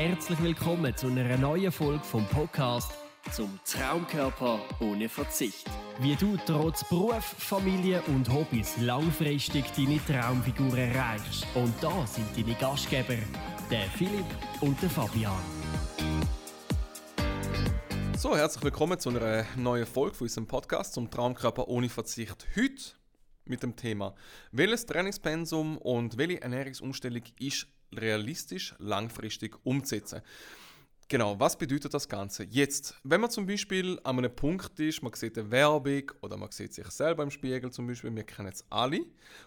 herzlich willkommen zu einer neuen Folge vom Podcast zum Traumkörper ohne Verzicht. Wie du trotz Beruf, Familie und Hobbys langfristig deine Traumfigur erreichst. Und da sind deine Gastgeber, der Philipp und der Fabian. So, herzlich willkommen zu einer neuen Folge von unserem Podcast zum Traumkörper ohne Verzicht. Heute mit dem Thema, welches Trainingspensum und welche Ernährungsumstellung ist realistisch langfristig umzusetzen. Genau, was bedeutet das Ganze? Jetzt, wenn man zum Beispiel an einem Punkt ist, man sieht eine Werbung oder man sieht sich selber im Spiegel zum Beispiel, wir kennen es alle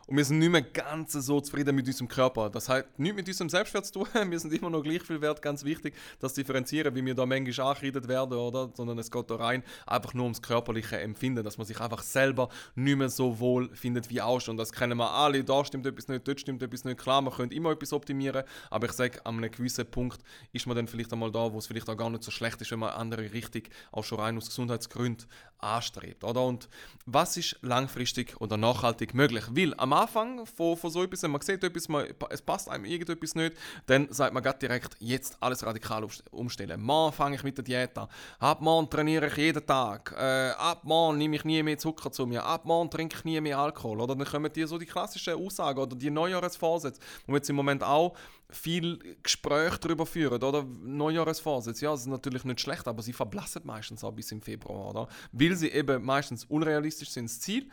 und wir sind nicht mehr ganz so zufrieden mit unserem Körper. Das hat nichts mit unserem Selbstwert zu tun, wir sind immer noch gleich viel wert, ganz wichtig, das differenzieren, wie wir da manchmal angeredet werden, oder? Sondern es geht da rein einfach nur ums körperliche Empfinden, dass man sich einfach selber nicht mehr so wohl findet wie auch schon. Das kennen wir alle, da stimmt etwas nicht, dort stimmt etwas nicht. Klar, man könnte immer etwas optimieren, aber ich sage, an einem gewissen Punkt ist man dann vielleicht einmal da, wo es vielleicht auch gar nicht so schlecht ist, wenn man andere richtig auch schon rein aus Gesundheitsgründen anstrebt. Oder? Und was ist langfristig oder nachhaltig möglich? Weil am Anfang von, von so etwas, wenn man sieht, etwas, man, es passt einem irgendetwas nicht, dann sagt man direkt, jetzt alles radikal umstellen. Morgen fange ich mit der Diät an. Ab morgen trainiere ich jeden Tag. Äh, ab morgen nehme ich nie mehr Zucker zu mir. Ab morgen trinke ich nie mehr Alkohol. Oder dann kommen die so die klassischen Aussagen oder die Neujahresvorsätze, wo wir jetzt im Moment auch viel Gespräch darüber führen, oder? Neujahresvorsätze, ja, das ist natürlich nicht schlecht, aber sie verblassen meistens auch bis im Februar, oder? Weil sie eben meistens unrealistisch sind, das Ziel.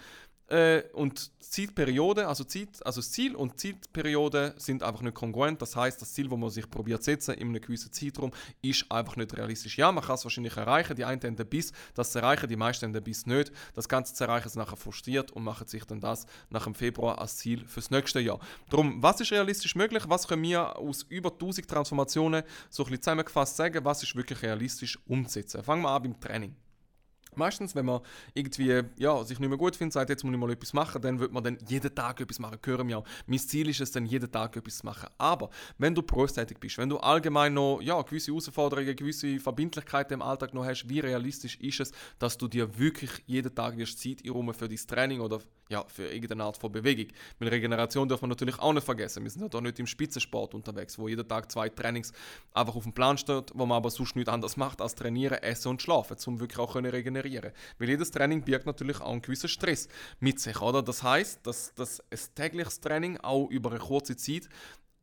Äh, und Zielperiode, also, Zeit, also das Ziel und Zielperiode sind einfach nicht kongruent. Das heißt, das Ziel, das man sich probiert setzen in einem gewissen Zeitraum, ist einfach nicht realistisch. Ja, man kann es wahrscheinlich erreichen, die einen haben Biss, das zu erreichen, die meisten haben Biss nicht. Das Ganze zu erreichen ist nachher frustriert und machen sich dann das nach dem Februar als Ziel fürs nächste Jahr. Darum, was ist realistisch möglich? Was können wir aus über 1000 Transformationen so ein bisschen zusammengefasst sagen? Was ist wirklich realistisch umzusetzen? Fangen wir an beim Training. Meistens, wenn man irgendwie ja, sich nicht mehr gut findet, sagt, jetzt muss ich mal etwas machen, dann wird man dann jeden Tag etwas machen. Hören wir auch. Mein Ziel ist es dann, jeden Tag etwas zu machen. Aber wenn du berufstätig bist, wenn du allgemein noch ja, gewisse Herausforderungen, gewisse Verbindlichkeiten im Alltag noch hast, wie realistisch ist es, dass du dir wirklich jeden Tag Zeit einräumen für dein Training oder ja, für irgendeine Art von Bewegung. Mit Regeneration darf man natürlich auch nicht vergessen. Wir sind ja da nicht im Spitzensport unterwegs, wo jeden Tag zwei Trainings einfach auf dem Plan steht, wo man aber sonst nichts anderes macht als trainieren, essen und schlafen, um wirklich auch können regenerieren Weil jedes Training birgt natürlich auch einen gewissen Stress mit sich, oder? Das heißt, dass, dass ein tägliches Training auch über eine kurze Zeit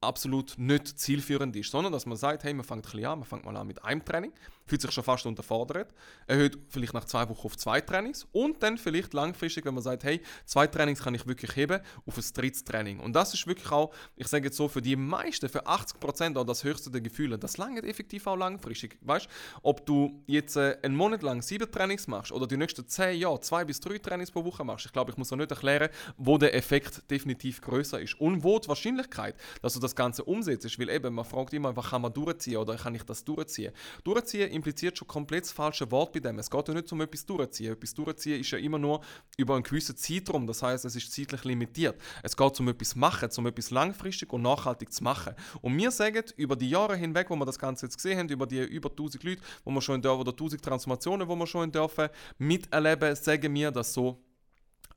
absolut nicht zielführend ist, sondern dass man sagt, hey, man fängt ein an, man fängt mal an mit einem Training, fühlt sich schon fast unterfordert, erhöht vielleicht nach zwei Wochen auf zwei Trainings und dann vielleicht langfristig, wenn man sagt, hey, zwei Trainings kann ich wirklich heben, auf ein drittes Training. Und das ist wirklich auch, ich sage jetzt so, für die meisten, für 80% auch das höchste der Gefühle. Das lange effektiv auch langfristig. Weißt ob du jetzt äh, einen Monat lang sieben Trainings machst oder die nächsten zehn Jahre zwei bis drei Trainings pro Woche machst, ich glaube, ich muss auch nicht erklären, wo der Effekt definitiv größer ist und wo die Wahrscheinlichkeit, dass du das Ganze umsetzt, weil eben, man fragt immer, was kann man durchziehen oder kann ich das durchziehen? Durchziehen impliziert schon komplett das falsche Wort bei dem. Es geht ja nicht um etwas durchziehen. Etwas durchziehen ist ja immer nur über einen gewissen Zeitraum. Das heißt, es ist zeitlich limitiert. Es geht um etwas machen, um etwas langfristig und nachhaltig zu machen. Und wir sagen, über die Jahre hinweg, wo wir das Ganze jetzt gesehen haben, über die über 1000 Leute, wo wir schon in dürfen, oder 1000 Transformationen, wo wir schon in dürfen miterleben, sagen wir, dass so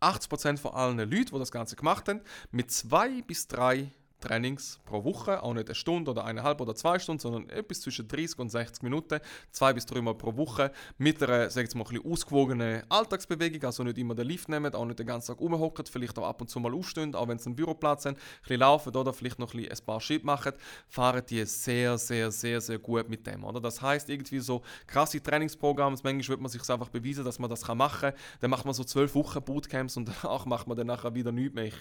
80% von allen Leuten, die das Ganze gemacht haben, mit zwei bis drei Trainings pro Woche, auch nicht eine Stunde oder eineinhalb oder zwei Stunden, sondern etwas zwischen 30 und 60 Minuten, zwei bis drei Mal pro Woche, mit einer, sag ich mal, ein ausgewogenen Alltagsbewegung, also nicht immer den Lift nehmen, auch nicht den ganzen Tag rumhocken, vielleicht auch ab und zu mal aufstehen, auch wenn sie einen Büroplatz haben, ein bisschen laufen oder vielleicht noch ein, ein paar Schritte machen, fahren die sehr, sehr, sehr, sehr gut mit dem, oder? Das heißt irgendwie so krasse Trainingsprogramme, manchmal wird man sich einfach beweisen, dass man das machen kann, dann macht man so zwölf Wochen Bootcamps und danach macht man dann nachher wieder nichts mehr.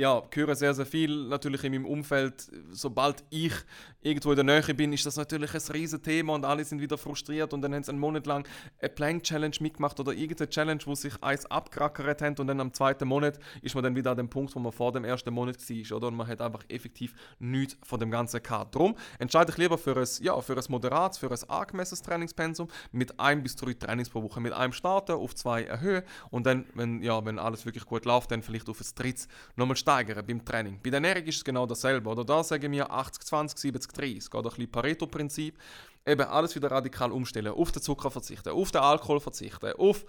Ja, höre sehr, sehr viel natürlich in meinem Umfeld. Sobald ich irgendwo in der Nähe bin, ist das natürlich ein riesiges Thema und alle sind wieder frustriert und dann haben sie einen Monat lang eine Plank Challenge mitgemacht oder irgendeine Challenge, wo sich eins abgerackert haben und dann am zweiten Monat ist man dann wieder an dem Punkt, wo man vor dem ersten Monat war, oder? Und man hat einfach effektiv nichts von dem Ganzen gehabt. Darum entscheide ich lieber für ein, ja, für ein moderates, für ein angemessenes Trainingspensum mit ein bis drei Trainings pro Woche. Mit einem starten, auf zwei erhöhen und dann, wenn, ja, wenn alles wirklich gut läuft, dann vielleicht auf ein drittes nochmal starten steigern beim Training. Bei der Ernährung ist es genau dasselbe. Oder da sagen wir 80, 20, 70, 30. Oder ein bisschen Pareto-Prinzip. Eben alles wieder radikal umstellen. Auf den Zucker verzichten, auf den Alkohol verzichten, auf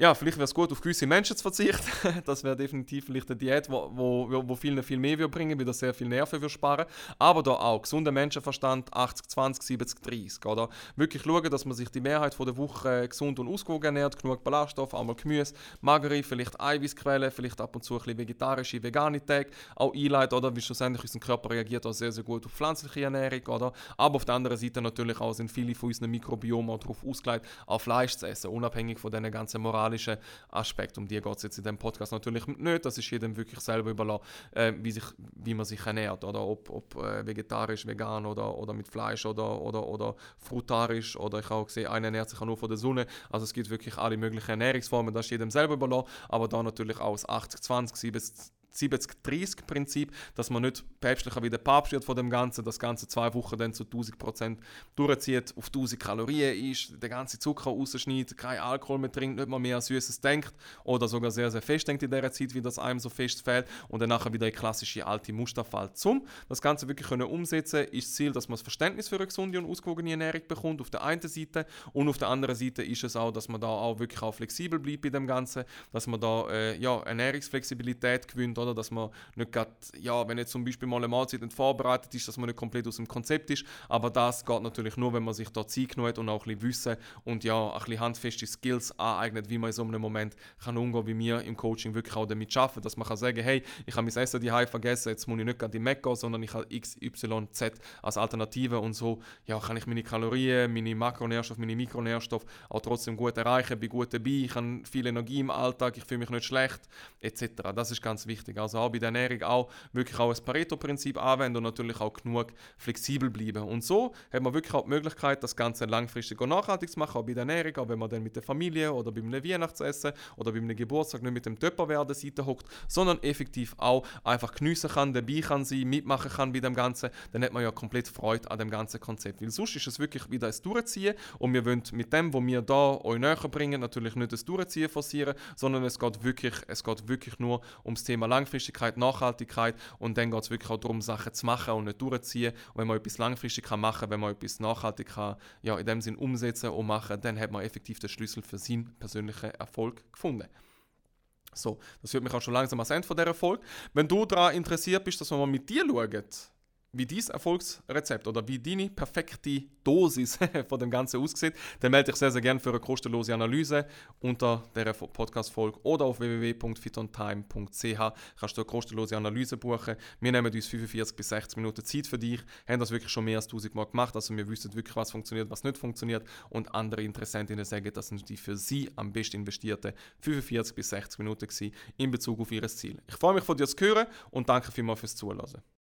ja, vielleicht wäre es gut, auf gewisse Menschen zu verzichten. das wäre definitiv vielleicht eine Diät, wo, wo, wo vielen viel mehr würde bringen, weil das sehr viel Nerven würde sparen. Aber da auch gesunder Menschenverstand 80, 20, 70, 30. Oder? Wirklich schauen, dass man sich die Mehrheit der Woche gesund und ausgewogen ernährt, genug Ballaststoff, einmal Gemüse, magere, vielleicht Eiweißquellen, vielleicht ab und zu ein bisschen vegetarische, vegane Tage auch einleitet, oder? Wie schlussendlich unser Körper reagiert auch sehr, sehr gut auf pflanzliche Ernährung, oder? Aber auf der anderen Seite natürlich auch sind viele von unseren Mikrobiomen darauf ausgelegt, auch Fleisch zu essen, unabhängig von diesen ganzen moralischen moralischen Aspekt. Um die geht es jetzt in diesem Podcast natürlich nicht. Das ist jedem wirklich selber überlassen, äh, wie, sich, wie man sich ernährt. Oder ob, ob äh, vegetarisch, vegan oder, oder mit Fleisch oder, oder, oder frutarisch. Oder ich habe auch gesehen, einer ernährt sich auch nur von der Sonne. Also es gibt wirklich alle möglichen Ernährungsformen. Das ist jedem selber überlassen. Aber da natürlich auch 80-20, 70 70-30-Prinzip, dass man nicht päpstlicher wie der Papst wird von dem Ganzen, das Ganze zwei Wochen dann zu 1000% durchzieht, auf 1000 Kalorien ist, den ganzen Zucker rausschneidet, kein Alkohol mehr trinkt, nicht mehr an Süßes denkt oder sogar sehr, sehr fest denkt in der Zeit, wie das einem so fest fällt und dann nachher wieder in klassische alte Muster fällt. Zum das Ganze wirklich können umsetzen ist das Ziel, dass man das Verständnis für eine gesunde und ausgewogene Ernährung bekommt, auf der einen Seite und auf der anderen Seite ist es auch, dass man da auch wirklich auch flexibel bleibt bei dem Ganzen, dass man da äh, ja, Ernährungsflexibilität gewinnt, oder? Oder? Dass man nicht grad, ja, wenn jetzt zum Beispiel mal eine Mahlzeit nicht vorbereitet ist, dass man nicht komplett aus dem Konzept ist. Aber das geht natürlich nur, wenn man sich da Zeit genommen hat und auch ein bisschen Wissen und ja, ein bisschen handfeste Skills aneignet, wie man in so einem Moment kann umgehen, wie wir im Coaching wirklich auch damit schaffen, dass man kann sagen, hey, ich habe mein Essen die vergessen, jetzt muss ich nicht gerade in Mac gehen, sondern ich habe X, Y, Z als Alternative und so, ja, kann ich meine Kalorien, meine Makronährstoffe, meine Mikronährstoffe auch trotzdem gut erreichen, bin gut dabei, ich habe viel Energie im Alltag, ich fühle mich nicht schlecht, etc. Das ist ganz wichtig. Also auch bei der Ernährung auch wirklich auch das Pareto-Prinzip anwenden und natürlich auch genug flexibel bleiben. Und so hat man wirklich auch die Möglichkeit, das Ganze langfristig und nachhaltig zu machen, auch bei der Ernährung, auch wenn man dann mit der Familie oder beim Weihnachtsessen oder beim Geburtstag nicht mit dem Töpperwehr an der Seite hockt, sondern effektiv auch einfach geniessen kann, dabei kann sein, mitmachen kann bei dem Ganzen, dann hat man ja komplett Freude an dem ganzen Konzept. Weil sonst ist es wirklich wieder ein Durchziehen und wir wollen mit dem, was wir da euch näher bringen, natürlich nicht das Durchziehen forcieren, sondern es geht wirklich, es geht wirklich nur ums Thema langfristig Langfristigkeit, Nachhaltigkeit und dann geht es wirklich auch darum, Sachen zu machen und nicht durchzuziehen. Und wenn man etwas langfristig kann machen wenn man etwas nachhaltig kann, ja, in dem Sinn umsetzen und machen, dann hat man effektiv den Schlüssel für seinen persönlichen Erfolg gefunden. So, das führt mich auch schon langsam ans Ende von dieser Folge. Wenn du daran interessiert bist, dass wir mal mit dir schauen, wie dein Erfolgsrezept oder wie deine perfekte Dosis von dem Ganzen aussieht, dann melde dich sehr, sehr gerne für eine kostenlose Analyse unter der Podcast-Folge oder auf www.fitontime.ch kannst du eine kostenlose Analyse buchen. Wir nehmen uns 45 bis 60 Minuten Zeit für dich, haben das wirklich schon mehr als 1000 Mal gemacht, also wir wissen wirklich, was funktioniert, was nicht funktioniert und andere Interessentinnen sagen, das sind die für sie am besten investierten 45 bis 60 Minuten in Bezug auf ihr Ziel. Ich freue mich von dir zu hören und danke vielmals fürs Zuhören.